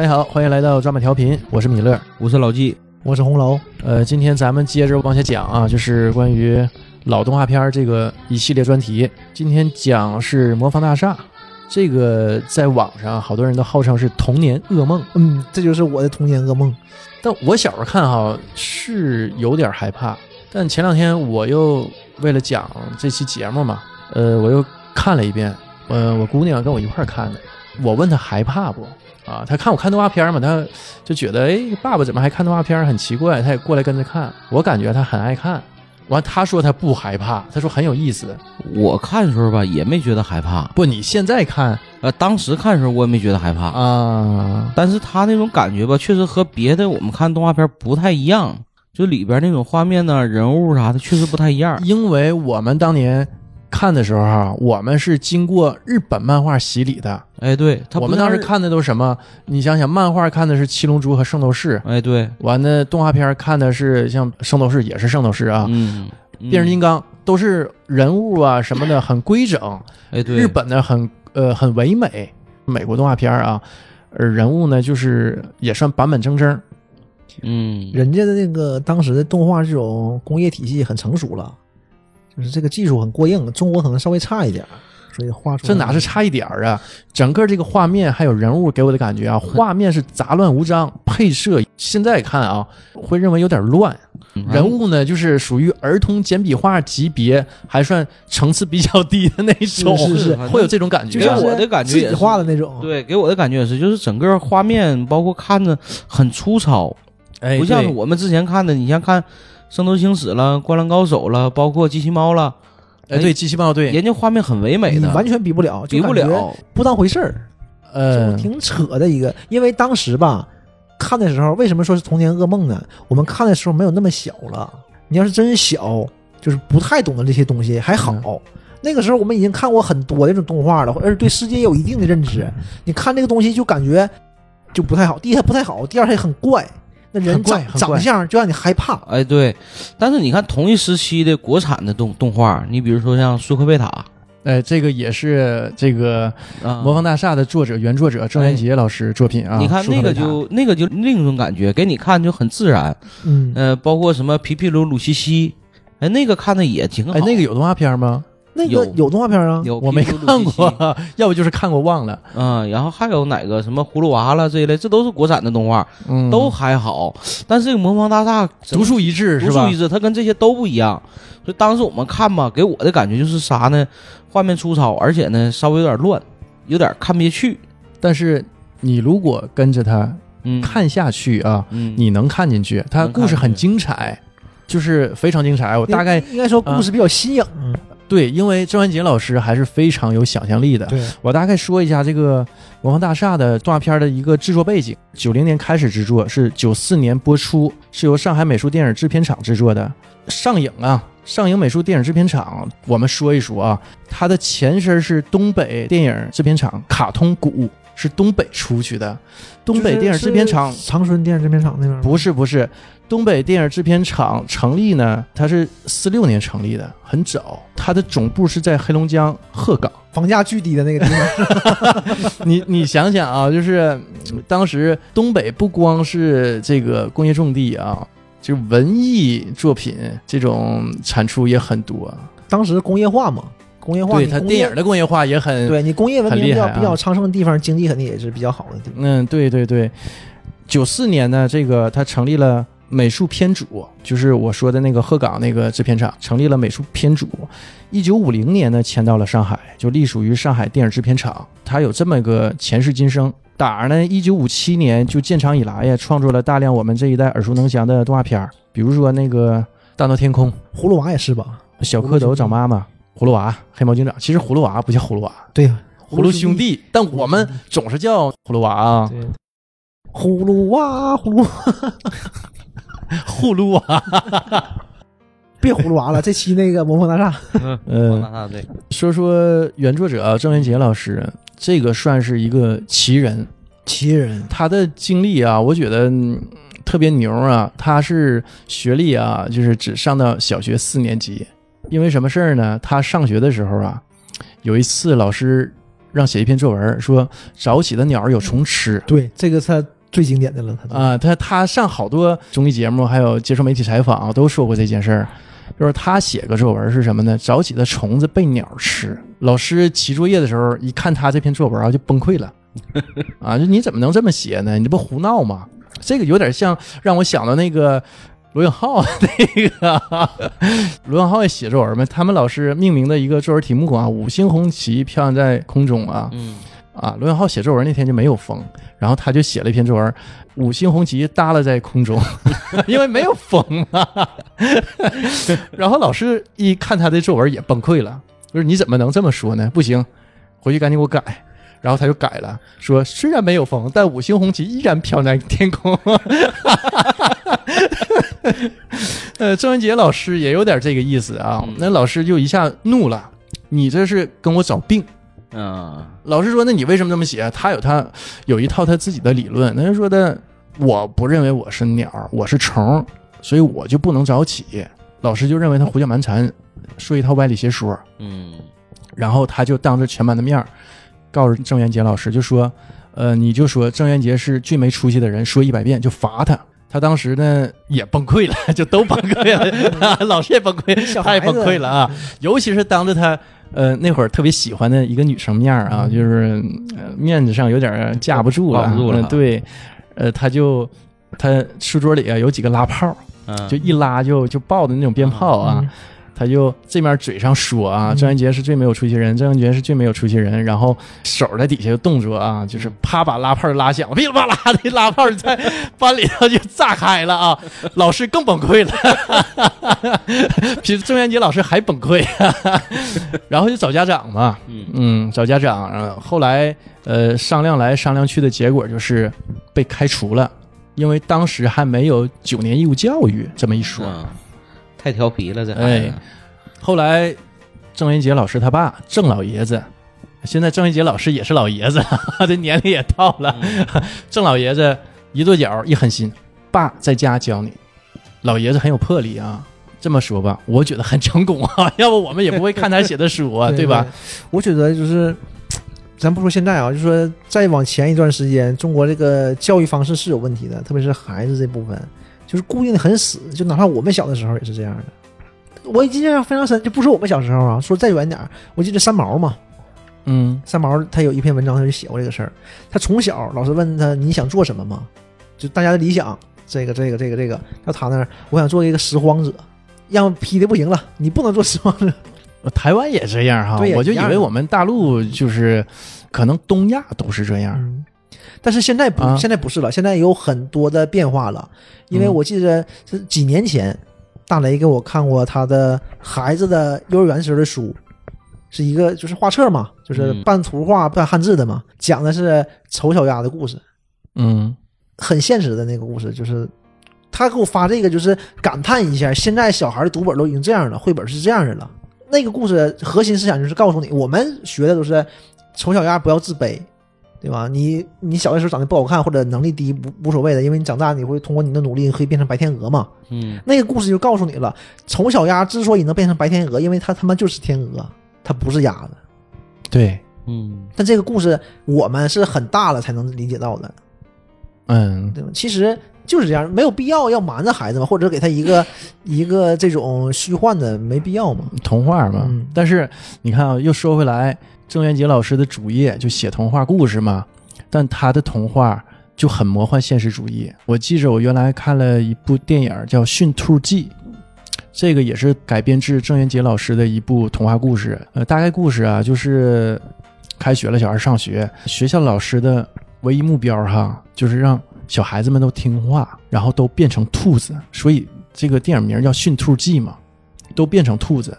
大家好，欢迎来到抓马调频，我是米勒。我是老纪，我是红楼，呃，今天咱们接着往下讲啊，就是关于老动画片儿这个一系列专题。今天讲是《魔方大厦》，这个在网上好多人都号称是童年噩梦，嗯，这就是我的童年噩梦。但我小时候看哈是有点害怕，但前两天我又为了讲这期节目嘛，呃，我又看了一遍，呃，我姑娘跟我一块儿看的，我问她害怕不？啊，他看我看动画片嘛，他就觉得哎，爸爸怎么还看动画片，很奇怪，他也过来跟着看。我感觉他很爱看，完他说他不害怕，他说很有意思。我看的时候吧也没觉得害怕，不，你现在看呃，当时看的时候我也没觉得害怕，啊，但是他那种感觉吧，确实和别的我们看动画片不太一样，就里边那种画面呢、人物啥的，确实不太一样。因为我们当年看的时候啊，我们是经过日本漫画洗礼的。哎，对，他我们当时看的都是什么？你想想，漫画看的是《七龙珠》和《圣斗士》，哎，对，完了动画片看的是像《圣斗士》，也是《圣斗士》啊，嗯，变形金刚》都是人物啊什么的很规整，哎，对，日本的很呃很唯美，美国动画片啊，呃人物呢就是也算板板正正。嗯，人家的那个当时的动画这种工业体系很成熟了，就是这个技术很过硬，中国可能稍微差一点儿，所以画出来这哪是差一点儿啊？整个这个画面还有人物给我的感觉啊，画面是杂乱无章，配色现在看啊会认为有点乱，嗯人物呢就是属于儿童简笔画级别，还算层次比较低的那种，是是是会有这种感觉。就是我的感觉自己也是画的那种，对，给我的感觉也是，就是整个画面包括看着很粗糙，哎，不像我们之前看的，你像看《圣斗士星矢》了，《灌篮高手》了，包括《机器猫》了，哎对机器猫对，人家画面很唯美的，完全比不了，比不了。不当回事儿，呃，挺扯的一个。因为当时吧，看的时候为什么说是童年噩梦呢？我们看的时候没有那么小了，你要是真小，就是不太懂得这些东西还好。嗯那个时候我们已经看过很多这种动画了，而且对世界有一定的认知。你看这个东西就感觉就不太好，第一它不太好，第二它也很怪，那人长长相就让你害怕。哎，对，但是你看同一时期的国产的动动画，你比如说像《舒克贝塔》哎，这个也是这个《啊，魔方大厦》的作者原作者郑渊洁老师作品啊。你看那个就那个就另一种感觉，给你看就很自然。嗯，呃，包括什么皮皮鲁、鲁西西，哎，那个看的也挺好。哎，那个有动画片吗？那个有有动画片啊，有我没看过，要不就是看过忘了。嗯，然后还有哪个什么葫芦娃了这一类，这都是国产的动画，嗯，都还好。但是这个魔方大厦独树一帜是吧独树一？帜，它跟这些都不一样。所以当时我们看吧，给我的感觉就是啥呢？画面粗糙，而且呢稍微有点乱，有点看不下去。但是你如果跟着他嗯，看下去啊，嗯，你能看进去，它故事很精彩，就是非常精彩。我大概应该说故事比较新颖。对，因为郑渊洁老师还是非常有想象力的。对，我大概说一下这个《魔方大厦》的动画片的一个制作背景：九零年开始制作，是九四年播出，是由上海美术电影制片厂制作的。上影啊，上影美术电影制片厂，我们说一说啊，它的前身是东北电影制片厂卡通谷，是东北出去的。东北电影制片厂是长春电影制片厂那边不是不是，东北电影制片厂成立呢，它是四六年成立的，很早。它的总部是在黑龙江鹤岗。房价巨低的那个地方。你你想想啊，就是嗯当时东北不光是这个工业重地啊，就文艺作品这种产出也很多。当时工业化嘛，工业化，对它电影的工业化也很，对你工业文明比较、比较昌盛的地方，经济肯定也是比较好的地方。嗯，对对对。九四年呢，这个他成立了美术片组，就是我说的那个鹤岗那个制片厂，成立了美术片组。一九五零年呢，迁到了上海，就隶属于上海电影制片厂。他有这么个前世今生。打儿呢，一九五七年就建厂以来呀，创作了大量我们这一代耳熟能详的动画片儿，比如说那个《大闹天空》葫芦娃也是吧？《小蝌蚪找妈妈》《葫芦娃》《黑猫警长》。其实葫芦娃不叫葫芦娃，对呀，葫芦兄。弟，但我们总是叫葫芦娃啊。对，葫芦娃，葫芦娃，葫芦娃。别葫芦娃了。这期那个《魔方大厦》，嗯，嗯那对，说说原作者啊，郑渊洁老师，这个算是一个奇人。奇人，他的经历啊，我觉得、嗯特别牛啊。他是学历啊，就是只上到小学四年级。因为什么事儿呢？他上学的时候啊，有一次老师让写一篇作文，说早起的鸟儿有虫吃。对，这个他最经典的了，他啊，他他上好多综艺节目，还有接受媒体采访，都说过这件事儿。就是他写个作文是什么呢？早起的虫子被鸟吃。老师起作业的时候，一看他这篇作文啊，就崩溃了。啊，就你怎么能这么写呢？你这不胡闹吗？这个有点像让我想到那个罗永浩那个罗永浩也写作文嘛，他们老师命名的一个作文题目啊，“五星红旗飘扬在空中”啊。嗯啊，罗永浩写作文那天就没有风，然后他就写了一篇作文，五星红旗耷拉在空中，因为没有风嘛。然后老师一看他的作文也崩溃了，就是你怎么能这么说呢？不行，回去赶紧给我改。然后他就改了，说虽然没有风，但五星红旗依然飘在天空。呃，郑渊洁老师也有点这个意思啊，那老师就一下怒了，你这是跟我找病。嗯，老师说：“那你为什么这么写？”他有他有一套他自己的理论。那就说的：“我不认为我是鸟，我是虫，所以我就不能早起。”老师就认为他胡搅蛮缠，说一套歪理邪说。嗯然后他就当着全班的面儿告诉郑渊洁老师，就说：“呃，你就说郑渊洁是最没出息的人，说一百遍就罚他。”他当时呢也崩溃了，就都崩溃了，老师也崩溃，他也崩溃了啊！尤其是当着他呃那会儿特别喜欢的一个女生面儿啊，就是、呃、面子上有点儿架不住了，不住了。嗯对，呃，他就他书桌里啊有几个拉炮，嗯，就一拉就就爆的那种鞭炮啊。嗯他就这面嘴上说啊，嗯。郑渊洁是最没有出息人，郑渊洁是最没有出息人，然后手在底下的动作啊，就是啪把拉炮拉响，噼里啪啦的拉炮在班里头就炸开了啊，老师更崩溃了，比郑渊洁老师还崩溃，然后就找家长嘛，嗯。嗯，找家长，呃后来呃商量来商量去的结果就是被开除了，因为当时还没有九年义务教育这么一说，嗯，太调皮了，这孩哎，后来，郑渊洁老师他爸郑老爷子，现在郑渊洁老师也是老爷子，这年龄也到了。郑老爷子一跺脚一狠心，爸在家教你。老爷子很有魄力啊。这么说吧，我觉得很成功啊，要不我们也不会看他写的书啊，对吧？？我觉得就是，咱不说现在啊，就说再往前一段时间，中国这个教育方式是有问题的，特别是孩子这部分，就是固定的很死，就哪怕我们小的时候也是这样的。我印象非常深，就不说我们小时候啊，说再远点儿，我记得三毛嘛，嗯三毛他有一篇文章他就写过这个事儿。他从小老师问他你想做什么吗？就大家的理想，这个这个这个这个，到他那儿我想做一个拾荒者，让批的不行了，你不能做拾荒者。台湾也这样哈，我就以为我们大陆就是，可能东亚都是这样。嗯，但是现在不，啊现在不是了，现在有很多的变化了。因为嗯我记得是几年前，大雷给我看过他的孩子的幼儿园时候的书，是一个就是画册嘛，就是嗯半图画半汉字的嘛，讲的是丑小鸭的故事，嗯很现实的那个故事，就是。他给我发这个，就是感叹一下，现在小孩的读本都已经这样了，绘本是这样的了。那个故事核心思想就是告诉你，我们学的都是丑小鸭不要自卑，对吧？你你小的时候长得不好看或者能力低无无所谓的，因为你长大你会通过你的努力可以变成白天鹅嘛。嗯那个故事就告诉你了，丑小鸭之所以能变成白天鹅，因为它他妈就是天鹅，它不是鸭子。对，嗯但这个故事我们是很大了才能理解到的，嗯对吧？其实就是这样，没有必要要瞒着孩子嘛，或者给他一个 一个这种虚幻的，没必要嘛。童话嘛。嗯但是你看啊，又说回来，郑渊洁老师的主业就写童话故事嘛，但他的童话就很魔幻现实主义。我记着我原来看了一部电影叫《驯兔记》，这个也是改编自郑渊洁老师的一部童话故事。呃，大概故事啊，就是开学了，小孩上学，学校老师的唯一目标哈，就是让小孩子们都听话，然后都变成兔子，所以这个电影名叫《驯兔记》嘛，都变成兔子。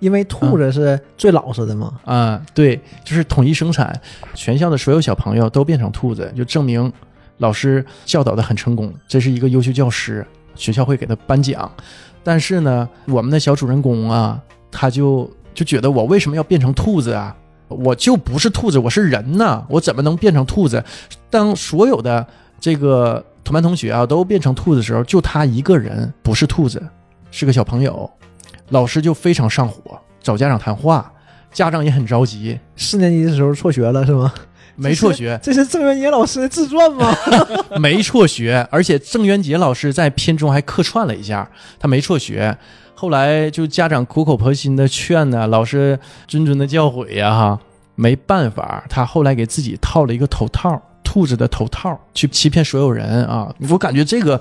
因为兔子是最老实的嘛。啊、对，就是统一生产，全校的所有小朋友都变成兔子，就证明老师教导的很成功，这是一个优秀教师，学校会给他颁奖。但是呢，我们的小主人公啊，他就就觉得我为什么要变成兔子啊？我就不是兔子，我是人呐，我怎么能变成兔子？当所有的这个同班同学啊都变成兔子的时候，就他一个人不是兔子，是个小朋友。老师就非常上火，找家长谈话，家长也很着急，四年级的时候辍学了是吗？没辍学，这是郑渊洁老师的自传吗？没辍学，而且郑渊洁老师在片中还客串了一下，他没辍学。后来就家长苦口婆心的劝呢，老师谆谆的教诲呀，哈，没办法，他后来给自己套了一个头套，兔子的头套，去欺骗所有人啊！我感觉这个，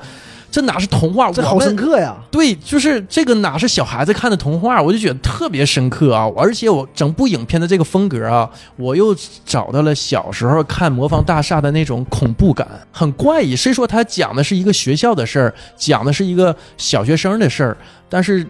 这哪是童话？这好深刻呀！对，就是这个哪是小孩子看的童话，我就觉得特别深刻啊！而且我整部影片的这个风格啊，我又找到了小时候看《魔方大厦》的那种恐怖感，很怪异。虽说它讲的是一个学校的事儿，讲的是一个小学生的事儿，但是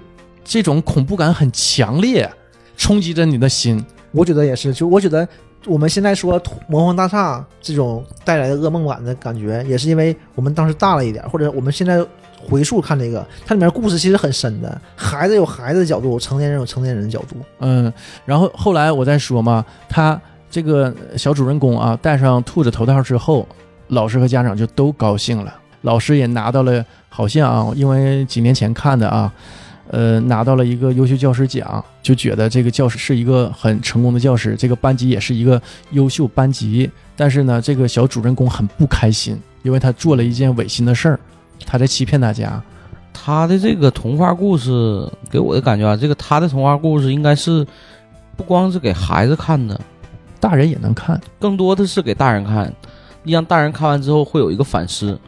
这种恐怖感很强烈，冲击着你的心。我觉得也是，就我觉得我们现在说魔方大厦这种带来的噩梦感的感觉，也是因为我们当时大了一点，或者我们现在回溯看这个，它里面故事其实很深的，孩子有孩子的角度，成年人有成年人的角度。嗯，然后后来我再说嘛，他这个小主人公啊，戴上兔子头套之后，老师和家长就都高兴了，老师也拿到了，好像啊，因为几年前看的啊，呃，拿到了一个优秀教师奖，就觉得这个教师是一个很成功的教师，这个班级也是一个优秀班级。但是呢，这个小主人公很不开心，因为他做了一件违心的事儿，他在欺骗大家。他的这个童话故事给我的感觉啊，这个他的童话故事应该是不光是给孩子看的，大人也能看。更多的是给大人看。让大人看完之后会有一个反思。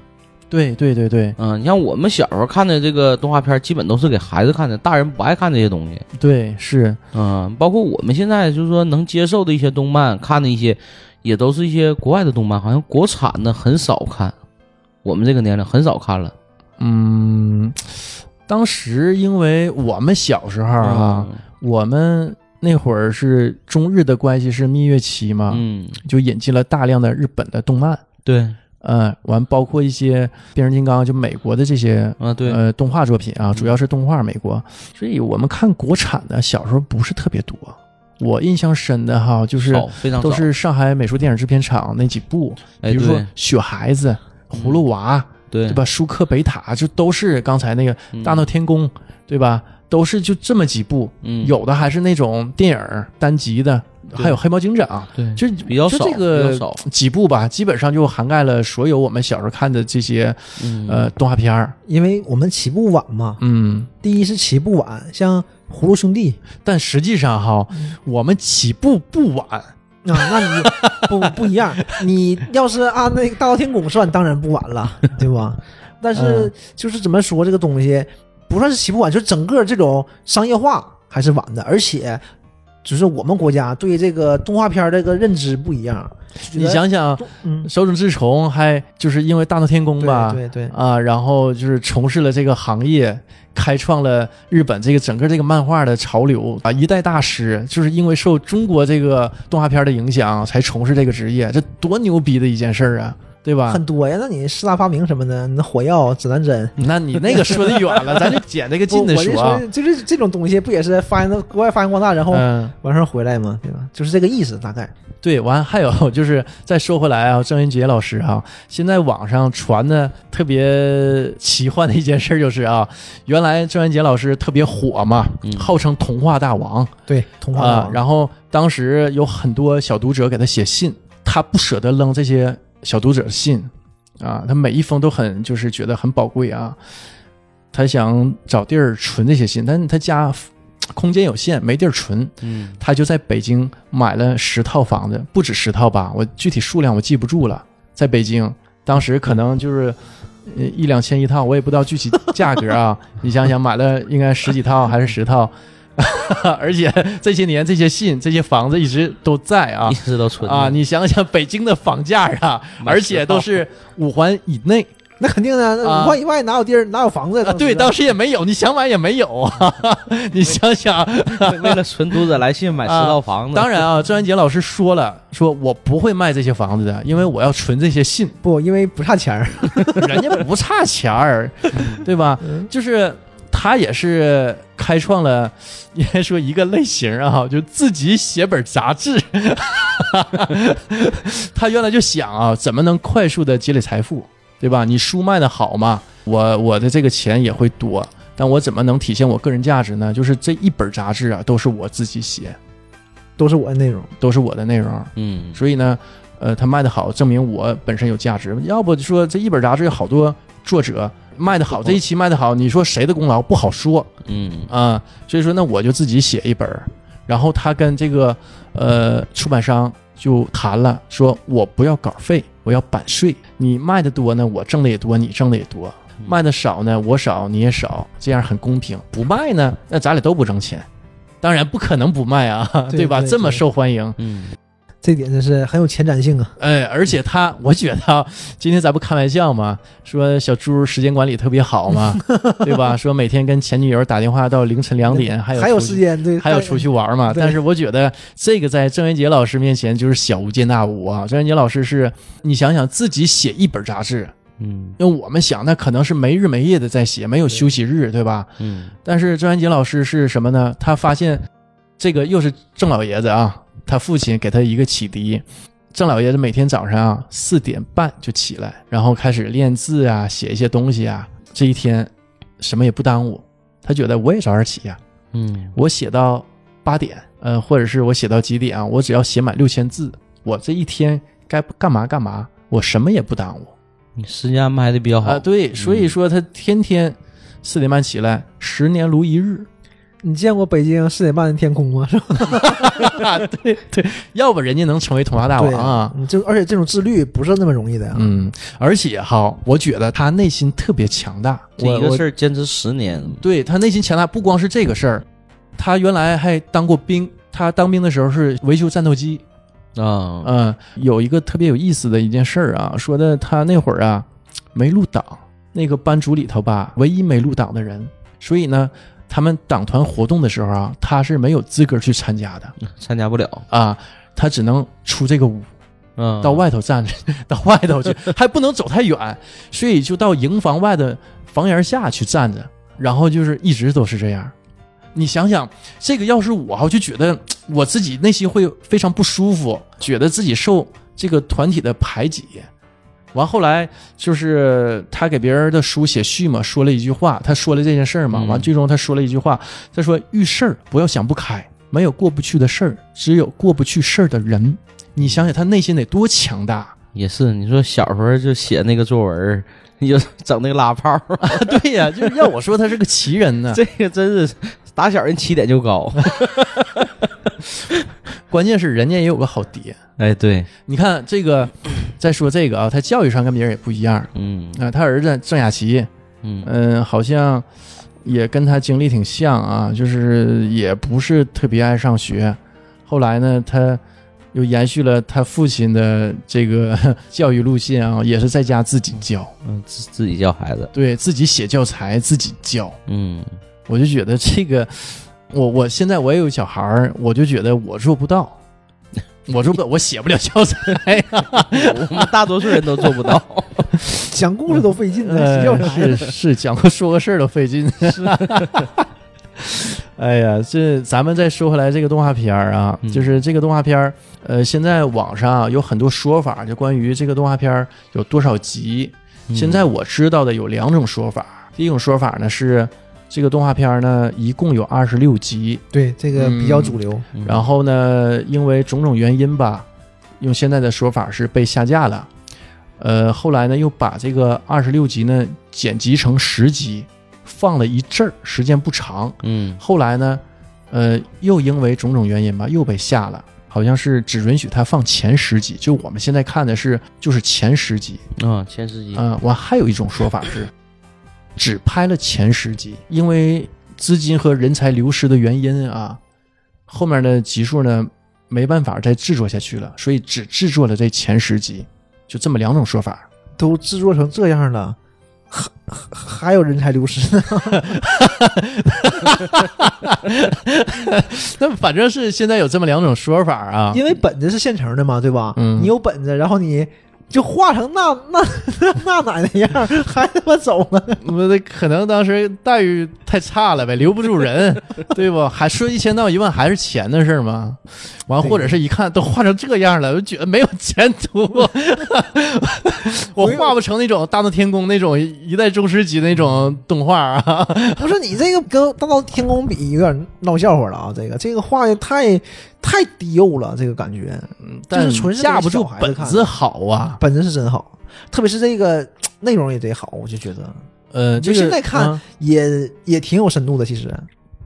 对对对对嗯，你像我们小时候看的这个动画片，基本都是给孩子看的，大人不爱看这些东西。对，是嗯，包括我们现在就是说能接受的一些动漫，看的一些，也都是一些国外的动漫，好像国产的很少看。我们这个年龄很少看了。嗯，当时因为我们小时候啊，嗯我们那会儿是中日的关系是蜜月期嘛，嗯，就引进了大量的日本的动漫，对，呃，完包括一些变形金刚，就美国的这些啊对，呃动画作品啊，主要是动画美国，所以我们看国产的小时候不是特别多。我印象深的哈，就是都是上海美术电影制片厂那几部，哎比如说《雪孩子》《葫芦娃》，对。对吧？舒克贝塔就都是刚才那个嗯大闹天宫，对吧？都是就这么几部，嗯。有的还是那种电影单集的，对还有黑猫警长，对就比较少，就这个。几部吧，基本上就涵盖了所有我们小时候看的这些嗯呃动画片儿。因为我们起步晚嘛，嗯，第一是起步晚，像葫芦兄弟 但实际上哈，嗯我们起步不晚，啊，那你不不一样。你要是按那个大闹天宫算，当然不晚了，对吧？但是嗯就是怎么说这个东西，不算是起步晚，就整个这种商业化还是晚的，而且就是我们国家对这个动画片这个认知不一样。你想想，嗯，手冢治虫还就是因为大闹天宫吧，对对对，啊，然后就是从事了这个行业，开创了日本这个整个这个漫画的潮流啊，一代大师，就是因为受中国这个动画片的影响才从事这个职业，这多牛逼的一件事儿啊，对吧？很多呀。那你四大发明什么的，那火药、指南针。那你那个说的远了，咱就捡这个近的我就说就是这种东西，不也是发扬到国外发扬光大，然后嗯，完事儿回来吗？对吧？就是这个意思，大概。对，完还有就是再说回来啊，郑渊洁老师啊，现在网上传的特别奇幻的一件事就是啊，原来郑渊洁老师特别火嘛，嗯号称童话大王，对，童话大，王然后当时有很多小读者给他写信，他不舍得扔这些小读者的信啊，他每一封都很就是觉得很宝贵啊，他想找地儿存这些信，但是他家空间有限，没地儿存，嗯他就在北京买了十套房子，不止十套吧，我具体数量我记不住了，在北京当时可能就是。呃一两千一套，我也不知道具体价格啊。你想想，买了应该十几套还是十套，而且这些年这些信、这些房子一直都在啊一直都存啊！你想想北京的房价啊，而且都是五环以内那肯定的，那啊五环以外哪有地儿，哪有房子？啊。对，当时也没有，你想买也没有啊。你想想，为为了存读者来信买十套房子，当然啊，郑渊洁老师说了，说我不会卖这些房子的，因为我要存这些信，不，因为不差钱儿。人家不差钱儿，对吧？嗯就是他也是开创了，应该说一个类型啊，就自己写本杂志。他原来就想啊，怎么能快速的积累财富，对吧？你书卖的好嘛，我我的这个钱也会多，但我怎么能体现我个人价值呢？就是这一本杂志啊，都是我自己写。都是我的内容。都是我的内容。嗯，所以呢，呃，他卖的好，证明我本身有价值。要不就说这一本杂志有好多作者卖的好，这一期卖的好，你说谁的功劳不好说嗯啊、所以说那，我就自己写一本儿，然后他跟这个呃出版商就谈了，说我不要稿费，我要版税。你卖的多呢，我挣的也多，你挣的也多；卖的少呢，我少你也少，这样很公平。不卖呢，那咱俩都不挣钱。当然不可能不卖啊，对 吧？对这么受欢迎，嗯这点真是很有前瞻性啊！哎，而且他，我觉得啊，今天咱不开玩笑嘛？说小猪时间管理特别好嘛，对吧？说每天跟前女友打电话到凌晨两点，还有还有时间对，还有出去玩嘛。但是我觉得这个在郑渊洁老师面前就是小巫见大巫啊。郑渊洁老师是你想想自己写一本杂志，嗯因为我们想那可能是没日没夜的在写，没有休息日，对吧？嗯但是郑渊洁老师是什么呢？他发现这个又是郑老爷子啊，他父亲给他一个启迪。郑老爷子每天早上啊四点半就起来，然后开始练字啊，写一些东西啊。这一天什么也不耽误，他觉得我也早点起呀、嗯我写到八点，呃，或者是我写到几点啊，我只要写满六千字，我这一天该干嘛干嘛，我什么也不耽误你时间安排的比较好啊。对，所以说他天天四点半起来，十年如一日。你见过北京四点半的天空吗？是吧？啊，对对，要不人家能成为童话大王啊。就而且这种自律不是那么容易的呀。嗯，而且哈，我觉得他内心特别强大。这一个事儿坚持十年，对他内心强大，不光是这个事儿，他原来还当过兵。他当兵的时候是维修战斗机。啊，嗯，有一个特别有意思的一件事儿啊，说的他那会儿啊没入党，那个班组里头吧，唯一没入党的人，所以呢，他们党团活动的时候啊，他是没有资格去参加的参加不了，啊，他只能出这个屋。嗯，到外头站着，到外头去，还不能走太远，所以就到营房外的房檐下去站着，然后就是一直都是这样。你想想，这个要是我，我就觉得我自己内心会非常不舒服，觉得自己受这个团体的排挤。完后来就是他给别人的书写序嘛，说了一句话，他说了这件事儿嘛，嗯完最终他说了一句话，他说遇事儿不要想不开，没有过不去的事儿，只有过不去事儿的人。你想想他内心得多强大也是，你说小时候就写那个作文儿，你就整那个拉炮儿，啊！对呀、就是要我说他是个奇人呢。这个真是打小人起点就高。关键是人家也有个好爹。哎，对，你看这个，再说这个啊，他教育上跟别人也不一样嗯啊。他儿子郑雅琪，嗯嗯、好像也跟他经历挺像啊，就是也不是特别爱上学。后来呢，他又延续了他父亲的这个 教育路线啊，也是在家自己教，嗯，自自己教孩子，对自己写教材，自己教。嗯我就觉得这个，我我现在我也有小孩儿，我就觉得我做不到，我做不到，我写不了教材呀、我们大多数人都做不到。讲故事都费劲呢，呃要啥呀？是是，讲个说个事儿都费劲。哎呀，这咱们再说回来这个动画片儿啊，嗯就是这个动画片儿，呃，现在网上啊有很多说法，就关于这个动画片儿有多少集。现在我知道的有两种说法，第一种说法呢是这个动画片儿呢一共有二十六集，对，这个比较主流。嗯，然后呢，因为种种原因吧，用现在的说法是被下架了。呃，后来呢，又把这个二十六集呢剪辑成十集，放了一阵儿，时间不长。嗯后来呢，呃，又因为种种原因吧，又被下了，好像是只允许他放前十集，就我们现在看的是就是前十集。啊，前十集，嗯、我还有一种说法是，只拍了前十集，因为资金和人才流失的原因啊，后面的集数呢没办法再制作下去了，所以只制作了这前十集，就这么两种说法。都制作成这样了，还还还有人才流失呢。那反正是现在有这么两种说法啊。因为本子是现成的嘛，对吧？嗯你有本子，然后你就画成那那那奶奶样，还他妈走呢？可能当时待遇太差了呗，留不住人，对不？还说一千道一万还是钱的事儿吗？完，对或者是一看都画成这样了，我就觉得没有前途。我画不成那种大闹天宫那种一代宗师级那种动画啊。不是你这个跟《大闹天宫》比，有点闹笑话了啊！这个这个画的太太低幼了，这个感觉。嗯但是纯是架不住本子好啊。本子是真好，特别是这个内容也得好，我就觉得。呃，就这个现在看啊。也也挺有深度的。其实，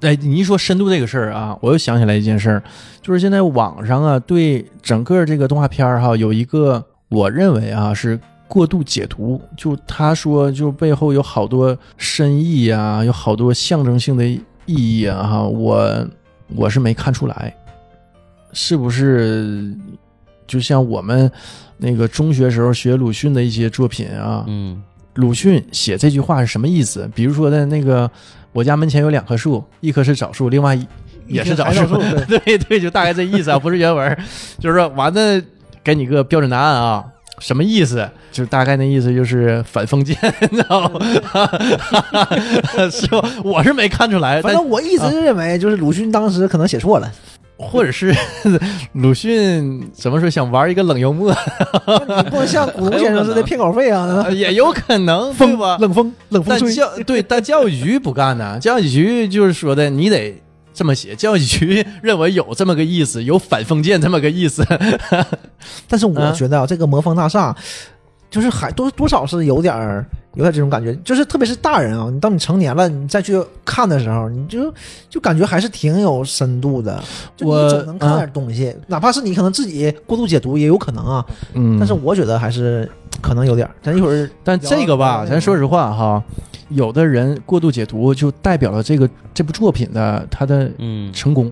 哎，你一说深度这个事儿啊，我又想起来一件事儿，就是现在网上啊，对整个这个动画片儿哈，有一个我认为啊是过度解读，就他说就背后有好多深意啊，有好多象征性的意义啊哈，我我是没看出来，是不是？就像我们那个中学时候学鲁迅的一些作品啊，嗯鲁迅写这句话是什么意思？比如说的那个，我家门前有两棵树，一棵是枣树，另外一也是枣树。对对对，就大概这意思啊，不是原文，就是说完了，给你个标准答案啊，什么意思？就是大概那意思就是反封建，你知道吗？是吧？我是没看出来，但反正我一直认为，就是鲁迅当时可能写错了，或者是 鲁迅怎么说想玩一个冷幽默，你不能像古龙先生似的骗稿费啊，也有可能，对风吧？冷风冷风但，教对，但教育局不干呢。教育局就是说的，你得这么写。教育局认为有这么个意思，有反封建这么个意思。但是我嗯觉得啊，这个魔方大厦，就是还多多少是有点儿有点这种感觉，就是特别是大人啊，你当你成年了，你再去看的时候，你就就感觉还是挺有深度的，就我能看点东西，哪怕是你可能自己过度解读也有可能啊，嗯。但是我觉得还是可能有点儿。咱一会儿但这个吧，咱说实话哈，有的人过度解读，就代表了这个这部作品的它的嗯。成功。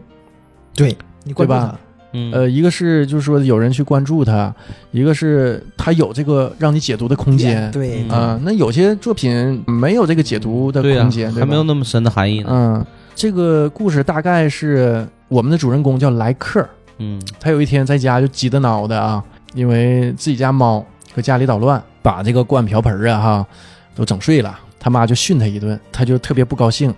对你关注对吧？他，嗯呃，一个是就是说有人去关注他，一个是他有这个让你解读的空间。对嗯啊、那有些作品没有这个解读的空间，还没有那么深的含义呢。嗯，这个故事大概是我们的主人公叫莱克，嗯他有一天在家就急得挠的啊，因为自己家猫搁家里捣乱，把这个锅碗瓢盆啊哈都整碎了，他妈就训他一顿，他就特别不高兴，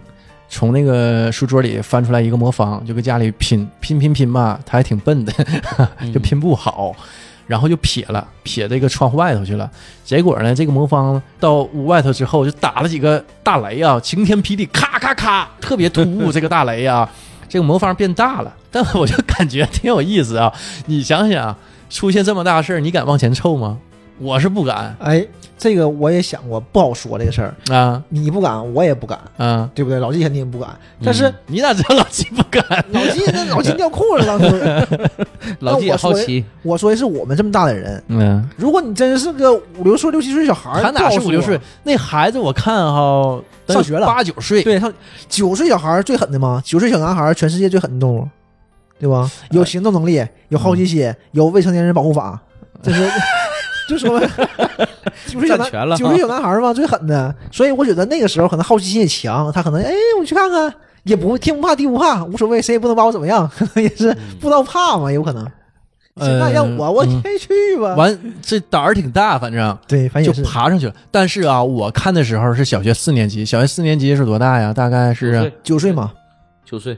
从那个书桌里翻出来一个魔方，就搁家里拼拼拼拼吧，他还挺笨的，嗯就拼不好。然后就撇了，撇这个窗户外头去了。结果呢，这个魔方到屋外头之后，就打了几个大雷啊，晴天霹雳，咔咔咔，特别突兀。这个大雷啊，这个魔方变大了，但我就感觉挺有意思啊。你想想，出现这么大事儿，你敢往前凑吗？我是不敢哎，这个我也想过，不好说这个事儿，啊你不敢，我也不敢，啊！对不对？老纪肯定不敢，但是嗯你咋知道老纪不敢？老纪那 老纪尿裤子当时。老纪也好奇，我说的是我们这么大的人，嗯，如果你真是个五六岁、六七岁小孩，他哪是五六岁？那孩子我看哈，上学了八九岁。对，他九岁小孩最狠的吗？九岁小男孩全世界最狠的动物，对吧？有行动能力，有好奇心，有未成年人保护法，这是 就说吧九岁小占全了男九岁小男孩儿嘛，最狠的。所以我觉得那个时候可能好奇心也强，他可能哎，我去看看，也不天不怕地不怕，无所谓，谁也不能把我怎么样，可能也是不知道怕嘛，有可能。现在让我，我嗯也去吧。完，这胆儿挺大，反正对，反正就爬上去了。但是啊，我看的时候是小学四年级，小学四年级是多大呀？大概是岁九岁嘛，九岁，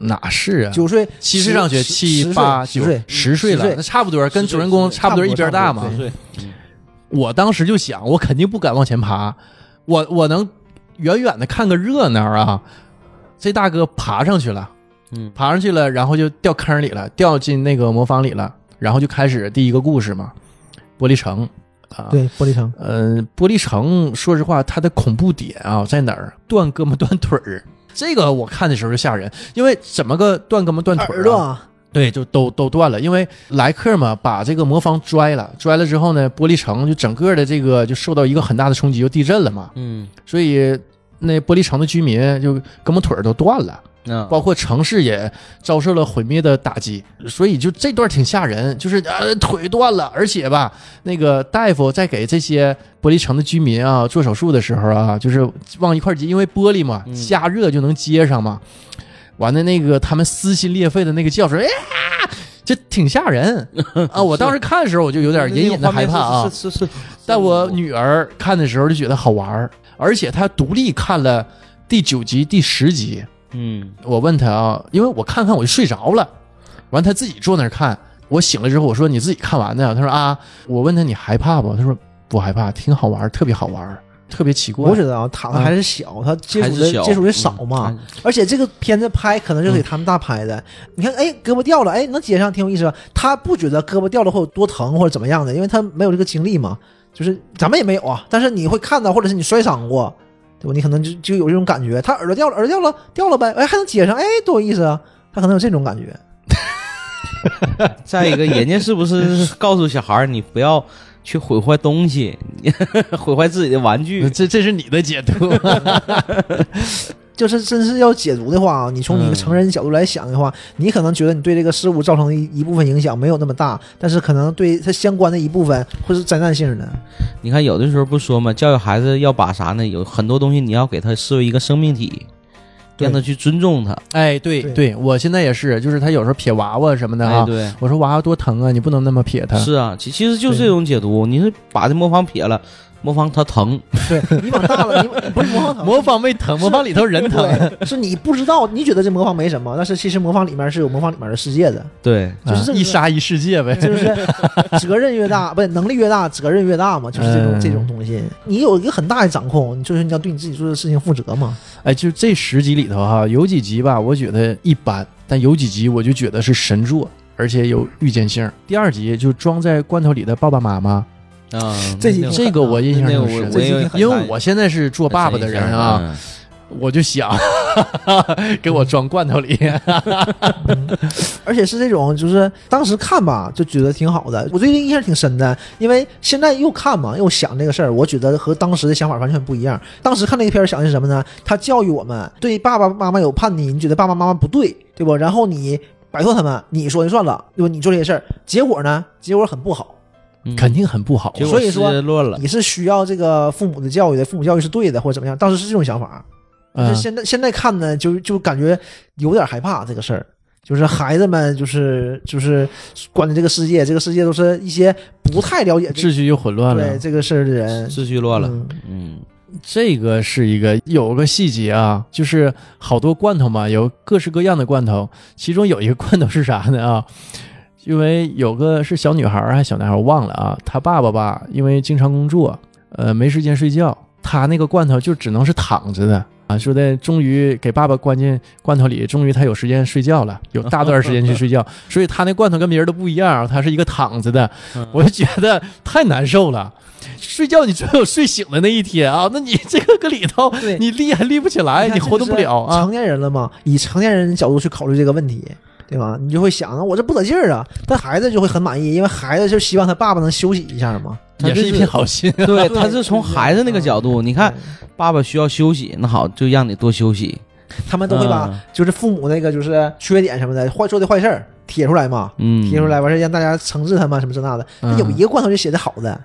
哪是啊？九岁七岁上学，七八九十岁十岁了，那差不多，跟主人公差不多一边大嘛我当时就想，我肯定不敢往前爬，我我能远远的看个热闹啊。这大哥爬上去了，嗯爬上去了，然后就掉坑里了，掉进那个魔方里了，然后就开始第一个故事嘛，玻璃城啊。对，玻璃城，呃，玻璃城，说实话，它的恐怖点啊在哪儿？断胳膊断腿儿，这个我看的时候就吓人，因为怎么个断胳膊断腿儿、对，就都都断了，因为莱克嘛把这个魔方拽了，拽了之后呢，玻璃城就整个的这个就受到一个很大的冲击，就地震了嘛，嗯。所以那玻璃城的居民就胳膊腿儿都断了。啊，包括城市也遭受了毁灭的打击，所以就这段挺吓人，就是呃腿断了，而且吧，那个大夫在给这些玻璃城的居民啊做手术的时候啊，就是往一块儿接，因为玻璃嘛嗯。加热就能接上嘛，完了那个他们撕心裂肺的那个叫声，哎呀，这挺吓人。啊！我当时看的时候我就有点隐隐的害怕啊，是是是，但我女儿看的时候就觉得好玩儿，而且她独立看了第九集、第十集。嗯我问他啊，因为我看看我就睡着了，完他自己坐那儿看，我醒了之后我说你自己看完的呀，他说啊，我问他你害怕不？他说不害怕，挺好玩，特别好玩。特别奇怪。我觉得啊，塔塔还是小，他接触的接触的少嗯嘛，还而且这个片子拍可能就是给他们大拍的。你看，哎，胳膊掉了，哎，能接上，挺有意思吧？他不觉得胳膊掉了会有多疼或者怎么样的，因为他没有这个经历嘛。就是咱们也没有啊，但是你会看到，或者是你摔伤过，对吧？你可能就就有这种感觉。他耳朵掉了，耳朵掉了，掉了呗，哎，还能接上，哎，多有意思啊！他可能有这种感觉。再一个，人家是不是 告诉小孩儿你不要去毁坏东西，毁坏自己的玩具？这这是你的解读，就是真是要解读的话啊，你从你一个嗯成人角度来想的话，你可能觉得你对这个事物造成的一一部分影响没有那么大，但是可能对它相关的一部分会是灾难性的。你看，有的时候不说嘛，教育孩子要把啥呢？有很多东西你要给他视为一个生命体，让他去尊重他。哎，对对对，我现在也是，就是他有时候撇娃娃什么的哎，啊，对，我说娃娃多疼啊，你不能那么撇他。是啊，其其实就是这种解读。你是把这魔方撇了，魔方它疼，对你往大了，你不是魔方疼，模仿没疼，魔方里头人疼。是你不知道，你觉得这魔方没什么，但是其实魔方里面是有魔方里面的世界的，对，就是这个啊一杀一世界呗。就是责任越大，不是能力越大，责任越大嘛，就是这种、嗯这种东西，你有一个很大的掌控，就是你要对你自己做的事情负责嘛。哎，就这十集里头哈、有几集吧，我觉得一般，但有几集我就觉得是神作，而且有预见性。第二集就装在罐头里的爸爸妈妈，啊，这这个我印象我我也因为我现在是做爸爸的人啊，，嗯我就想 给我装罐头里。而且是这种，就是当时看吧，就觉得挺好的。我最近印象挺深的，因为现在又看嘛，又想这个事儿，我觉得和当时的想法完全不一样。当时看那个片儿想的是什么呢？他教育我们对爸爸妈妈有叛逆，你觉得爸爸妈妈不对，对不？然后你摆脱他们，你说就算了，对吧？你做这些事儿，结果呢？结果很不好。嗯肯定很不好。结果所以说。你是需要这个父母的教育的，父母教育是对的，或者怎么样？当时是这种想法。但嗯是现在现在看呢，就就感觉有点害怕这个事儿，就是孩子们就是就是关的这个世界，这个世界都是一些不太了解这秩序又混乱了对了。这个事儿的人，秩序乱了，嗯嗯，这个是一个有个细节啊，就是好多罐头嘛，有各式各样的罐头，其中有一个罐头是啥呢啊？因为有个是小女孩儿还是小男孩儿，我忘了啊。他爸爸吧，因为经常工作，呃，没时间睡觉，他那个罐头就只能是躺着的啊。说的终于给爸爸关进罐头里，终于他有时间睡觉了，有大段时间去睡觉，所以他那罐头跟别人都不一样，他是一个躺着的，嗯我就觉得太难受了。睡觉你总有睡醒的那一天啊，那你这个搁里头，你立还立不起来，你活动不了啊。成年人了嘛，以成年人角度去考虑这个问题，对吧？你就会想，我这不得劲儿啊，但孩子就会很满意，因为孩子就希望他爸爸能休息一下嘛。也是一片好心。对，对他是从孩子那个角度，你看爸爸需要休息，那好，就让你多休息。他们都会把嗯就是父母那个就是缺点什么的坏做的坏事儿贴出来嘛，嗯，贴出来完事儿让大家惩治他们什么这那的。嗯有一个罐头就写的好的，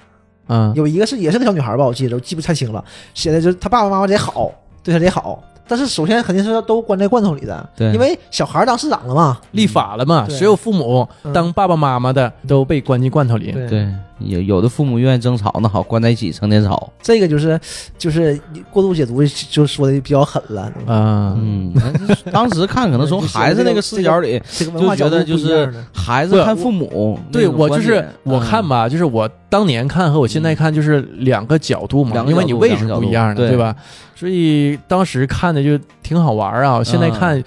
嗯，有一个是也是个小女孩吧，我记得我记不太清了，写的就是他爸爸妈妈得好，对他得好。但是首先肯定是都关在罐头里的，对。因为小孩当市长了嘛。立法了嘛，对。所有父母嗯当爸爸妈妈的都被关进罐头里。对。对，有有的父母愿意争吵，那好，关在一起成天吵。这个就是就是过度解读，就说的比较狠了。啊，嗯，当时看可能从孩子那个视角里，这个文化角度就觉得就是孩子看父母对我就是我看，嗯吧，就是我当年看和我现在看就是两个角度嘛，因为你位置不一样对吧？所以当时看的就挺好玩啊。现在看，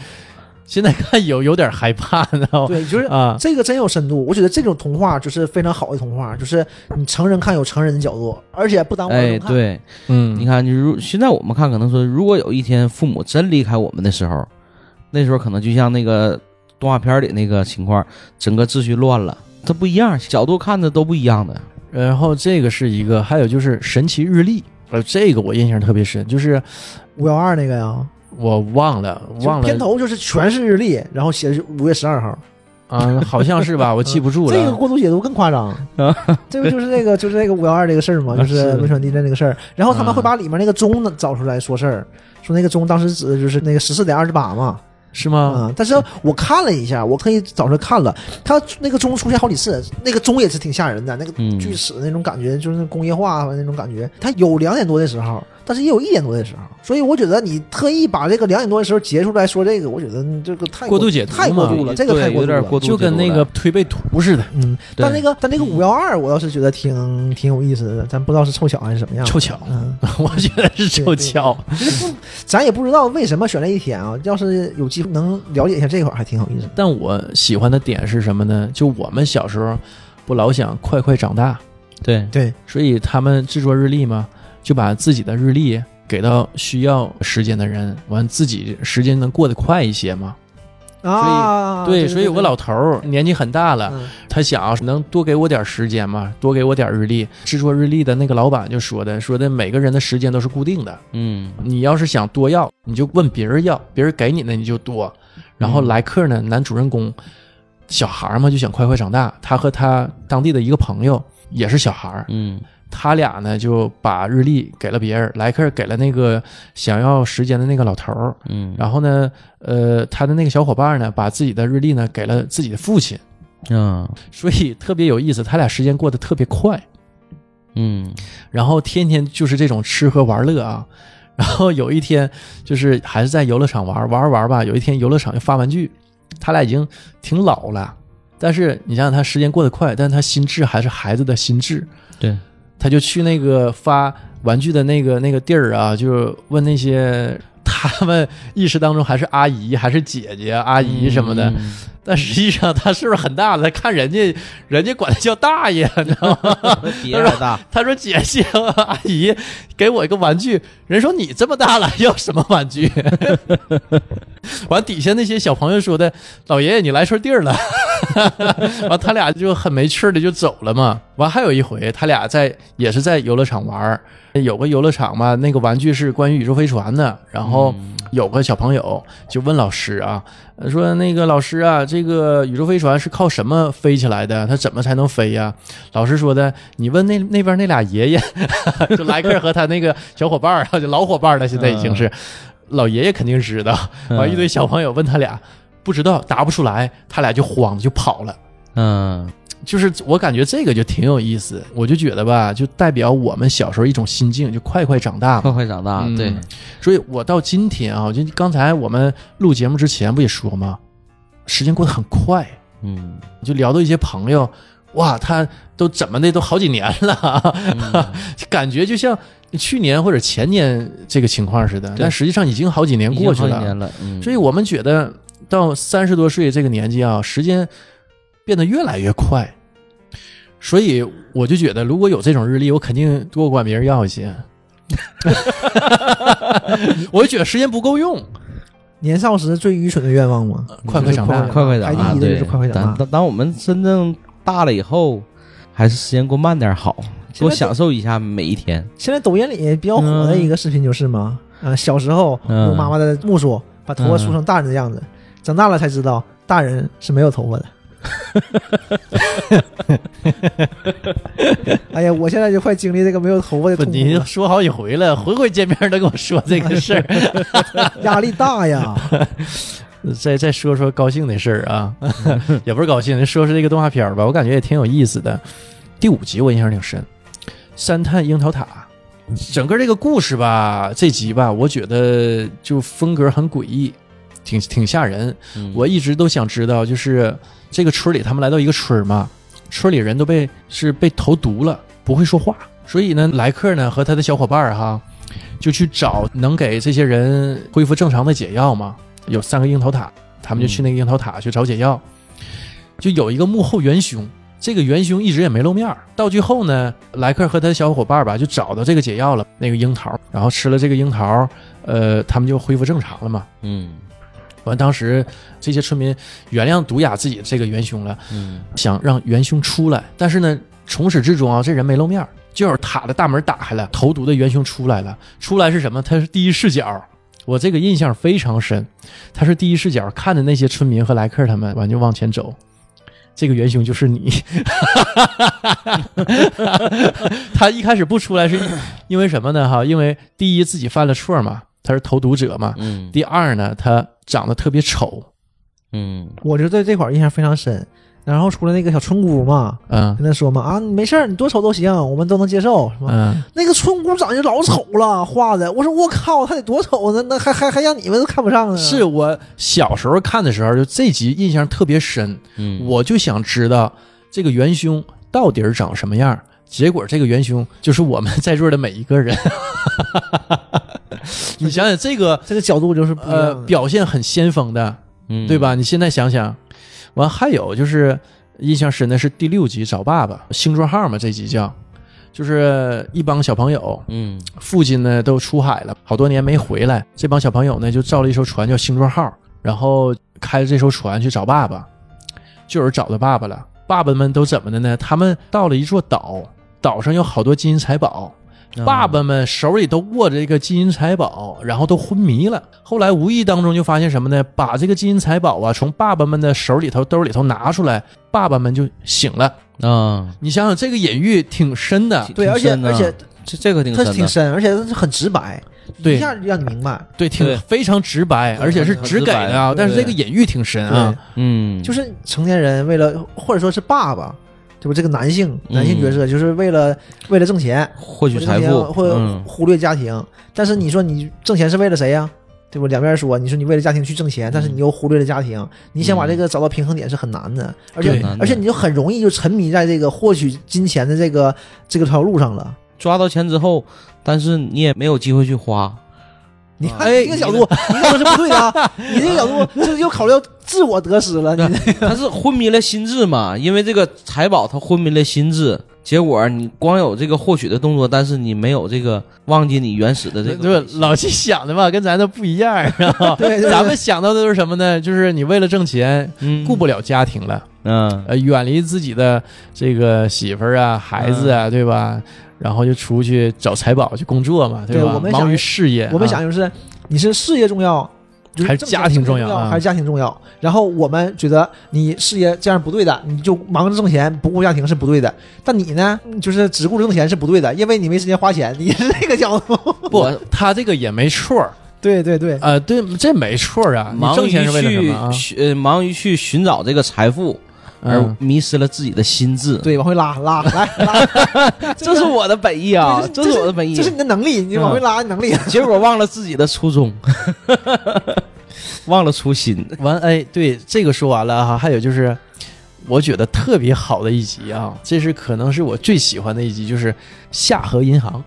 现在看有有点害怕，你知道吗？对，就是啊，这个真有深度。我觉得这种童话就是非常好的童话，就是你成人看有成人的角度，而且不耽误儿哎，童看。对，嗯，你看，你如现在我们看，可能说，如果有一天父母真离开我们的时候，那时候可能就像那个动画片里那个情况，整个秩序乱了，它不一样，角度看的都不一样的。然后这个是一个，还有就是神奇日历，呃，这个我印象特别深，就是五幺二那个呀，我忘了忘了片头就是全是日历，然后写的是五月十二号。啊，好像是吧，我记不住了。这个过度解读更夸张，这个就是那个就是那个五幺二这个事儿嘛，啊就是是汶川地震那个事儿。然后他们啊会把里面那个钟呢找出来说事儿，说那个钟当时指的就是那个十四点二十八嘛。是吗？啊，但是我看了一下，我可以找出来看了，他那个钟出现好几次，那个钟也是挺吓人的，那个嗯锯齿那种感觉，就是那工业化那种感觉。他有两点多的时候，但是也有一点多的时候，所以我觉得你特意把这个两点多的时候截出来说这个，我觉得这个太过度解读太过度了，这个太过度了。有点过度就跟那个推背图似的，嗯，但那个但那个五幺二，我倒是觉得挺挺有意思的，咱不知道是凑巧还是怎么样。凑巧，嗯，我觉得是凑巧。其实不，咱也不知道为什么选这一天啊。要是有机会能了解一下这块儿，还挺有意思的。但我喜欢的点是什么呢？就我们小时候不老想快快长大，对，对，所以他们制作日历嘛，就把自己的日历给到需要时间的人，完自己时间能过得快一些嘛。啊，对，所以有个老头儿年纪很大了，嗯他想啊能多给我点时间嘛，多给我点日历。制作日历的那个老板就说的，说的每个人的时间都是固定的，嗯你要是想多要，你就问别人要，别人给你的你就多。然后来客呢，男主人公小孩儿嘛，就想快快长大。他和他当地的一个朋友也是小孩儿，嗯他俩呢就把日历给了别人，莱克给了那个想要时间的那个老头儿。嗯，然后呢，呃，他的那个小伙伴呢，把自己的日历呢给了自己的父亲，嗯所以特别有意思。他俩时间过得特别快，嗯然后天天就是这种吃喝玩乐啊。然后有一天，就是还是在游乐场玩玩玩吧。有一天游乐场就发玩具，他俩已经挺老了，但是你想想他时间过得快，但是他心智还是孩子的心智。对，他就去那个发玩具的那个那个地儿啊，就问那些他们意识当中还是阿姨还是姐姐阿姨什么的，嗯但实际上他是不是很大了？他看人家人家管他叫大爷，你知道吗？比人大，他说姐姐阿姨给我一个玩具，人说你这么大了要什么玩具？完底下那些小朋友说的，老爷爷你来错地儿了。完他俩就很没趣儿的就走了嘛。完还有一回，他俩在也是在游乐场玩儿，有个游乐场嘛，那个玩具是关于宇宙飞船的，然后有个小朋友就问老师啊，呃说那个老师啊，这个宇宙飞船是靠什么飞起来的？它怎么才能飞呀？老师说的，你问那那边那俩爷爷，就莱克和他那个小伙伴儿啊，就老伙伴了，现在已经是、老爷爷肯定知道。完一堆小朋友问他俩，不知道答不出来，他俩就慌了就跑了。嗯就是我感觉这个就挺有意思，我就觉得吧，就代表我们小时候一种心境，就快快长大。快快长大，嗯。对，所以我到今天啊，就刚才我们录节目之前不也说吗？时间过得很快，嗯。就聊到一些朋友，哇，他都怎么的都好几年了，嗯。感觉就像去年或者前年这个情况似的，但实际上已经好几年过去了。好几年了，嗯，所以我们觉得到三十多岁这个年纪啊，时间变得越来越快。所以我就觉得，如果有这种日历，我肯定多管别人要一些。我就觉得时间不够用，年少时最愚蠢的愿望嘛，快快长大快快长大，对排第一的就是，快快长大。当我们真正大了以后，还是时间过慢点好，多享受一下每一天。现在抖音里比较火的一个视频就是嘛，啊，小时候嗯用妈妈的木梳把头发梳成大人的样子，长大了才知道大人是没有头发的。哎呀，我现在就快经历这个没有头发的不，痛苦你，说好几回了，回回见面都跟我说这个事儿。压力大呀。再再说说高兴的事儿啊，也不是高兴，说说这个动画片儿吧，我感觉也挺有意思的。第五集我印象挺深，三探樱桃塔，整个这个故事吧，这集吧，我觉得就风格很诡异，挺挺吓人。嗯我一直都想知道，就是这个村里他们来到一个村儿嘛，村里人都被是被投毒了，不会说话，所以呢，莱克呢和他的小伙伴儿哈，就去找能给这些人恢复正常的解药嘛。有三个樱桃塔，他们就去那个樱桃塔去找解药，就有一个幕后元凶。这个元凶一直也没露面，到最后呢，莱克和他的小伙伴儿吧就找到这个解药了，那个樱桃，然后吃了这个樱桃，呃，他们就恢复正常了嘛。嗯完，当时这些村民原谅毒哑自己这个元凶了，嗯。想让元凶出来，但是呢，从始至终啊，这人没露面，就是塔的大门打开了，投毒的元凶出来了，出来是什么？他是第一视角，我这个印象非常深，他是第一视角看着那些村民和莱克他们，完就往前走。这个元凶就是你，他一开始不出来是因为什么呢？哈，因为第一自己犯了错嘛，他是投毒者嘛。嗯第二呢，他长得特别丑，嗯我就对这块儿印象非常深。然后出了那个小村姑嘛，嗯跟他说嘛啊，你没事儿，你多丑都行，我们都能接受，是吧？嗯，那个村姑长得老丑了，画的，我说我靠，他得多丑呢，那还还还让你们都看不上呢？是我小时候看的时候，就这集印象特别深，嗯，我就想知道这个元凶到底是长什么样。结果这个元凶就是我们在座的每一个人。你想想这个 这个角度就是呃表现很先锋的，嗯对？吧？你现在想想，完还有就是印象深的是第六集找爸爸星座号嘛，这集叫，就是一帮小朋友，嗯父亲呢都出海了，好多年没回来，这帮小朋友呢就造了一艘船叫星座号，然后开着这艘船去找爸爸，就是找到爸爸了。爸爸们都怎么的呢？他们到了一座岛，岛上有好多金银财宝，啊爸爸们手里都握着一个金银财宝，然后都昏迷了。后来无意当中就发现什么呢？把这个金银财宝啊从爸爸们的手里头、兜里头拿出来，爸爸们就醒了。啊，你想想，这个隐喻挺深的，对，而且而且这这个挺它深的，挺深，而且它是很直白，对。一下就让你明白。对，挺非常直白，而且是直给的但是这个隐喻挺深啊。嗯，就是成年人为了，或者说是爸爸，对吧？这个男性男性角色就是为了为了挣钱，获取财富，会嗯忽略家庭。但是你说你挣钱是为了谁呀？对吧？两边说，你说你为了家庭去挣钱，但是你又忽略了家庭，你想把这个找到平衡点是很难的，而且而且你就很容易就沉迷在这个获取金钱的这个这个条路上了。抓到钱之后，但是你也没有机会去花，你看哎你这个角度，你这个是不对的啊！你这个角度就是又考虑到自我得失了。你他是昏迷了心智嘛？因为这个财宝，他昏迷了心智，结果你光有这个获取的动作，但是你没有这个忘记你原始的这个对老七想的吧，跟咱都不一样。对对对咱们想到的都是什么呢？就是你为了挣钱，嗯顾不了家庭了，嗯呃，远离自己的这个媳妇儿啊、孩子啊，对吧？然后就出去找财宝去工作嘛，吧？对我们忙于事业啊，我们想就是你是事业重要，还是家庭重重要啊还是家庭重要？然后我们觉得你事业这样不对的，你就忙着挣钱不顾家庭是不对的。但你呢，就是只顾着挣钱是不对的，因为你没时间花钱，你是这个角度。不，他这个也没错对对对，呃，对，这没错啊。你忙于挣钱是为了什么啊去？寻呃忙于去寻找这个财富，而嗯迷失了自己的心智。，对，往回拉拉来拉，这是我的本意啊，对这是我的本意这。是你的能力，你往回拉能力。结果忘了自己的初衷，忘了初心。完，哎，对，这个说完了哈，还有就是，我觉得特别好的一集啊，这是可能是我最喜欢的一集，就是夏河银行。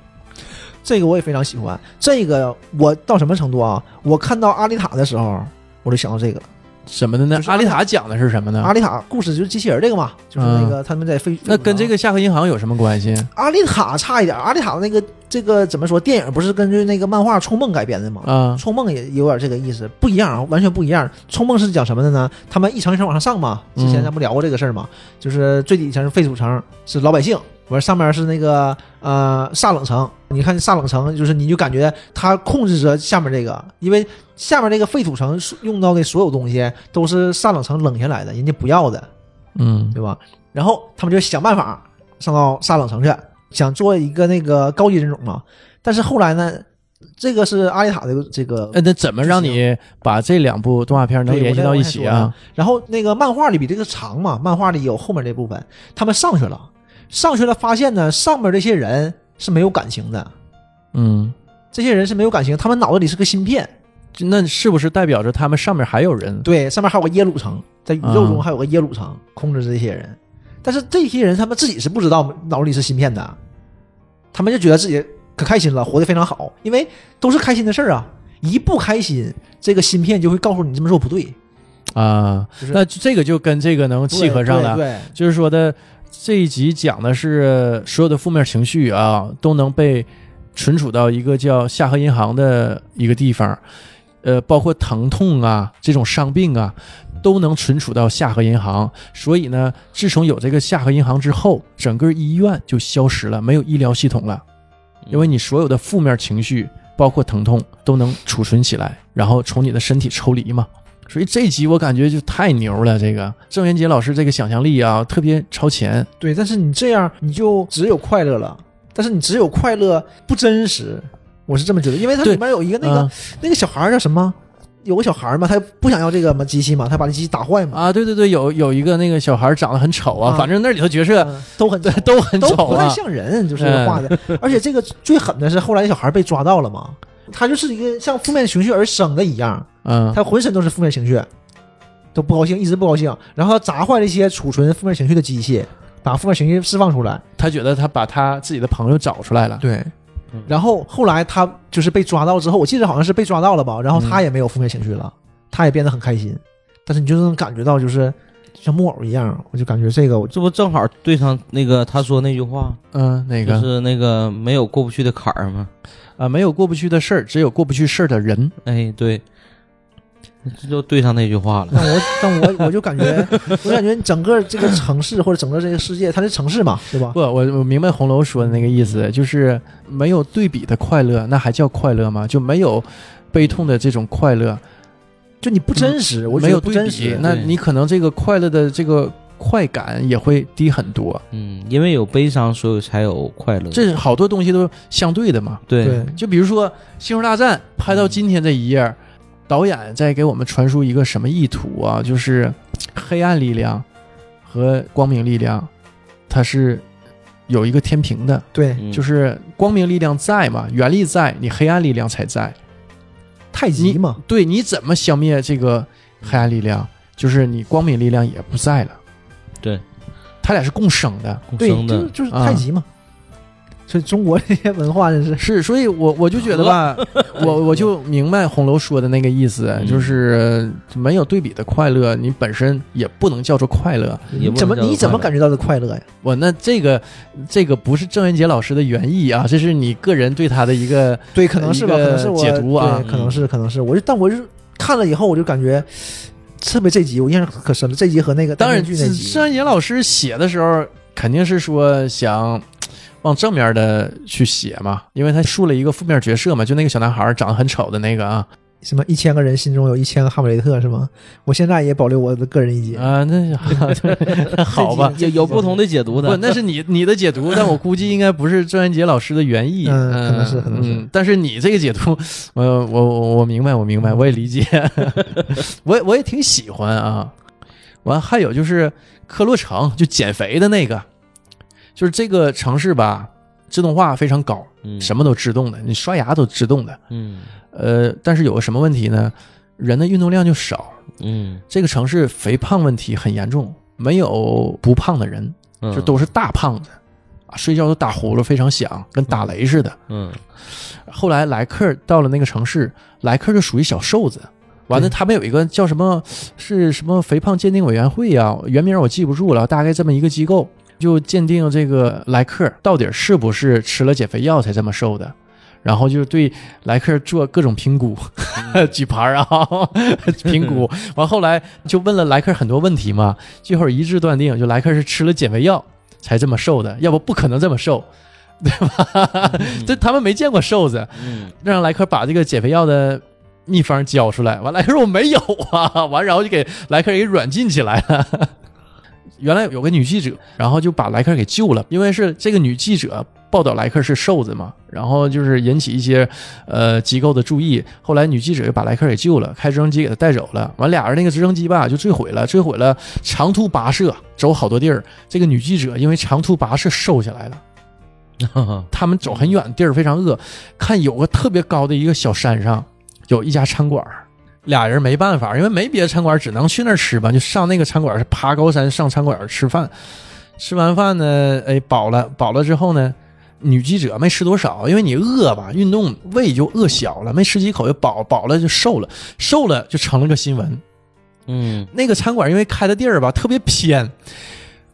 这个我也非常喜欢。这个我到什么程度啊？我看到阿丽塔的时候，我就想到这个了。什么的呢就？是阿丽塔讲的是什么呢？阿丽塔故事就是机器人这个嘛，就是那个他们在飞。嗯那跟这个夏河银行有什么关系？阿丽塔差一点，阿丽塔那个这个怎么说？电影不是根据那个漫画《冲梦》改编的吗？啊，冲梦也有点这个意思，不一样啊，完全不一样。冲梦是讲什么的呢？他们一层一层往上上嘛，之前嗯咱不聊过这个事儿吗？就是最底层是废土城，是老百姓，完上面是那个呃萨冷城。你看萨冷城，就是你就感觉它控制着下面这个，因为下面这个废土城用到的所有东西都是萨冷城冷下来的，人家不要的，嗯对吧？然后他们就想办法上到萨冷城去，想做一个那个高级人种嘛。但是后来呢，这个是阿丽塔的这个呃，那怎么让你把这两部动画片能对联系到一起啊？然后那个漫画里比这个长嘛，漫画里有后面这部分，他们上去了，上去了，发现呢，上面这些人是没有感情的，嗯，这些人是没有感情，他们脑子里是个芯片，那是不是代表着他们上面还有人？对，上面还有个耶鲁城，在宇宙中啊还有个耶鲁城控制这些人，但是这些人他们自己是不知道脑子里是芯片的，他们就觉得自己可开心了，活得非常好，因为都是开心的事儿啊，一不开心，这个芯片就会告诉你这么做不对，啊，就是那这个就跟这个能契合上了。对，对。就是说的这一集讲的是所有的负面情绪啊，都能被存储到一个叫夏河银行的一个地方，呃，包括疼痛啊这种伤病啊，都能存储到夏河银行。所以呢，自从有这个夏河银行之后，整个医院就消失了，没有医疗系统了，因为你所有的负面情绪，包括疼痛，都能储存起来，然后从你的身体抽离嘛。所以这集我感觉就太牛了，这个郑渊洁老师这个想象力啊，特别超前。对，但是你这样你就只有快乐了，但是你只有快乐不真实，我是这么觉得，因为它里面有一个那个、嗯那个小孩儿叫什么？有个小孩嘛，他不想要这个嘛机器嘛，他把这机器打坏嘛，啊，对对对，有有一个那个小孩长得很丑啊，啊反正那里头角色嗯都很对都很都不太。像人，就是嗯画的。而且这个最狠的是后来小孩被抓到了嘛，他就是一个像负面情绪而生的一样，嗯，他浑身都是负面情绪，都不高兴，一直不高兴，然后砸坏了一些储存负面情绪的机器，把负面情绪释放出来。他觉得他把他自己的朋友找出来了。对嗯，然后后来他就是被抓到之后，我记得好像是被抓到了吧，然后嗯他也没有负面情绪了，他也变得很开心，但是你就能感觉到就是像木偶一样，我就感觉这个我这不正好对上那个他说那句话，嗯，哪个就是那个没有过不去的坎儿嘛。啊？没有过不去的事儿，只有过不去事儿的人。哎，对，这就对上那句话了。那我但我我就感觉，我感觉整个这个城市或者整个这个世界，它是城市嘛，对吧不，？我我明白红楼说的那个意思，就是没有对比的快乐，那还叫快乐吗？就没有悲痛的这种快乐，就你不真实，我没有对比真实，。那你可能这个快乐的这个快感也会低很多。嗯，因为有悲伤，所以才有快乐。这好多东西都相对的嘛。对对，就比如说《星球大战》拍到今天这一页，导演在给我们传输一个什么意图啊？就是黑暗力量和光明力量，它是有一个天平的，对，嗯就是光明力量在嘛，原力在，你黑暗力量才在。太极嘛，对，你怎么消灭这个黑暗力量？就是你光明力量也不在了，对，他俩是共生的。对，共生的就是就是啊太极嘛。所以中国这些文化真是 是，所以我我就觉得吧，我我就明白红楼说的那个意思，嗯就是没有对比的快乐，你本身也不能叫做快乐。怎么你怎么感觉到的快乐呀？我那这个这个不是郑渊洁老师的原意啊，这是你个人对他的一个对，可能是吧，可能是我解读啊可能是可能是，我就但我就看了以后，我就感觉特别这集我印象可深了，这集和那个当然，剧那集。郑渊洁老师写的时候，肯定是说想往正面的去写嘛，因为他树了一个负面角色嘛，就那个小男孩长得很丑的那个啊什么一千个人心中有一千个哈姆雷特是吗？我现在也保留我的个人意见。啊，那 那好吧。有 有不同的解读不，的。那是你你的解读，但我估计应该不是郑渊洁老师的原意。嗯可能是可能是嗯但是你这个解读，呃，我我我明白，我明白，我也理解，我也我也挺喜欢啊。完还有就是克洛城，就减肥的那个，就是这个城市吧，自动化非常高，嗯什么都自动的，你刷牙都自动的。嗯呃，但是有个什么问题呢？人的运动量就少，嗯这个城市肥胖问题很严重，没有不胖的人。嗯，就都是大胖子啊，睡觉都打呼噜非常响，跟打雷似的。嗯后来莱克到了那个城市，莱克就属于小瘦子。完了，他们有一个叫什么，是什么肥胖鉴定委员会呀、原名我记不住了，大概这么一个机构，就鉴定这个莱克到底是不是吃了减肥药才这么瘦的。然后就对莱克做各种评估，举牌儿啊，评估。完后来就问了莱克很多问题嘛，最后一致断定，就莱克是吃了减肥药才这么瘦的，要不不可能这么瘦，对吧？这他们没见过瘦子，嗯让莱克把这个减肥药的秘方交出来。完，莱克说我没有啊，完然后就给莱克给软禁起来了。原来有个女记者，然后就把莱克给救了，因为是这个女记者报道莱克是瘦子嘛，然后就是引起一些呃机构的注意。后来女记者又把莱克给救了，开直升机给他带走了。完，俩人那个直升机吧就坠毁了，坠毁了，长途跋涉走好多地儿。这个女记者因为长途跋涉瘦下来了。他们走很远，地儿非常饿，看有个特别高的一个小山上有一家餐馆儿，俩人没办法，因为没别的餐馆，只能去那儿吃吧，就上那个餐馆，是爬高山上餐馆吃饭。吃完饭呢，哎，饱了，饱了之后呢，女记者没吃多少，因为你饿吧，运动胃就饿小了，没吃几口就饱，饱了就瘦了，瘦了就成了个新闻。嗯。那个餐馆因为开的地儿吧特别偏，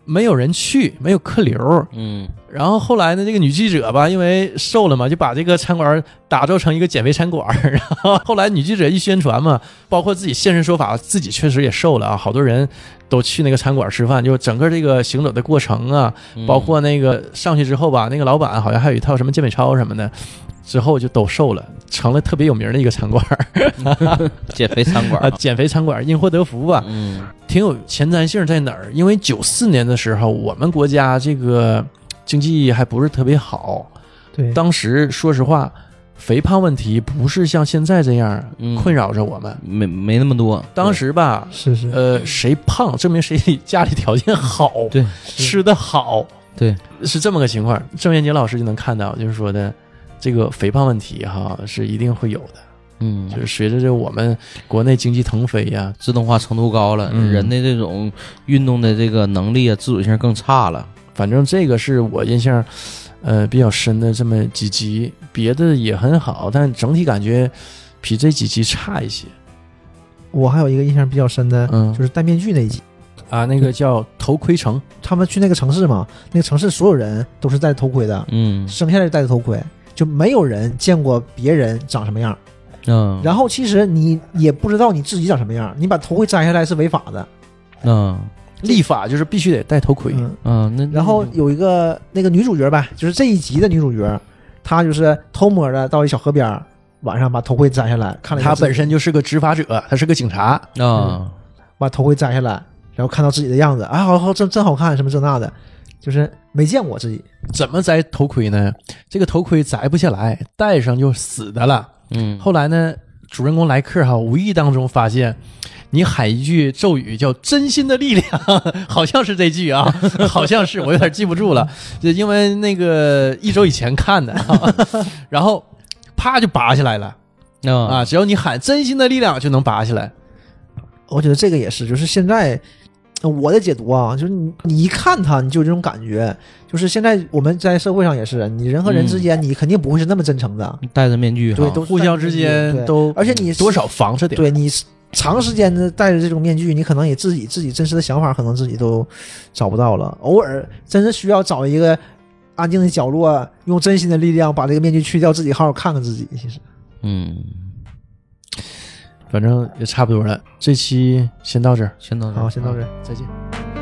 没有人去，没有客流，嗯然后后来呢，这个女记者吧，因为瘦了嘛，就把这个餐馆打造成一个减肥餐馆。然后后来女记者一宣传嘛，包括自己现身说法，自己确实也瘦了啊，好多人都去那个餐馆吃饭。就整个这个行走的过程啊，嗯包括那个上去之后吧，那个老板好像还有一套什么健美操什么的，之后就都瘦了，成了特别有名的一个餐馆减肥餐馆啊，减肥餐馆因祸得福吧。嗯挺有前瞻性在哪儿？因为九四年的时候，我们国家这个经济还不是特别好，对，当时说实话，肥胖问题不是像现在这样嗯。困扰着我们。没没那么多。当时吧，是是，呃，谁胖证明谁家里条件好，对吃的好，对，是这么个情况。郑渊洁老师就能看到，就是说的这个肥胖问题哈是一定会有的，嗯，就是随着这我们国内经济腾飞呀，自动化程度高了，嗯。人的这种运动的这个能力啊，自主性更差了。反正这个是我印象，呃，比较深的这么几集，别的也很好，但整体感觉比这几集差一些。我还有一个印象比较深的，嗯就是戴面具那一集。啊，那个叫头盔城，他们去那个城市嘛，那个城市所有人都是戴头盔的，嗯生下来就戴着头盔，就没有人见过别人长什么样。嗯，然后其实你也不知道你自己长什么样，你把头盔摘下来是违法的。嗯立法就是必须得戴头盔。嗯，嗯，那然后有一个那个女主角吧，就是这一集的女主角，她就是偷摸的到一小河边儿，晚上把头盔摘下来，看了一下他自己本身就是个执法者，她是个警察。啊，把头盔摘下来，然后看到自己的样子，啊，好好真真好看，什么这那的，就是没见过自己。怎么摘头盔呢？这个头盔摘不下来，戴上就死的了。嗯，后来呢，主人公莱克哈无意当中发现，你喊一句咒语叫“真心的力量”，好像是这句啊，好像是，我有点记不住了，就因为那个一周以前看的，然后啪就拔下来了。嗯。啊！只要你喊“真心的力量”就能拔下来。我觉得这个也是，就是现在呃我的解读啊，就是你你一看他，你就有这种感觉，就是现在我们在社会上也是，你人和人之间，你肯定不会是那么真诚的，戴着面具，对，都互相之间都而且你多少防着点。对你长时间的戴着这种面具，你可能也自己自己真实的想法，可能自己都找不到了。偶尔真是需要找一个安静的角落，用真心的力量把这个面具去掉，自己好好看看自己。其实，嗯，反正也差不多了。这期先到这儿，先到这儿好，先到这儿。再见。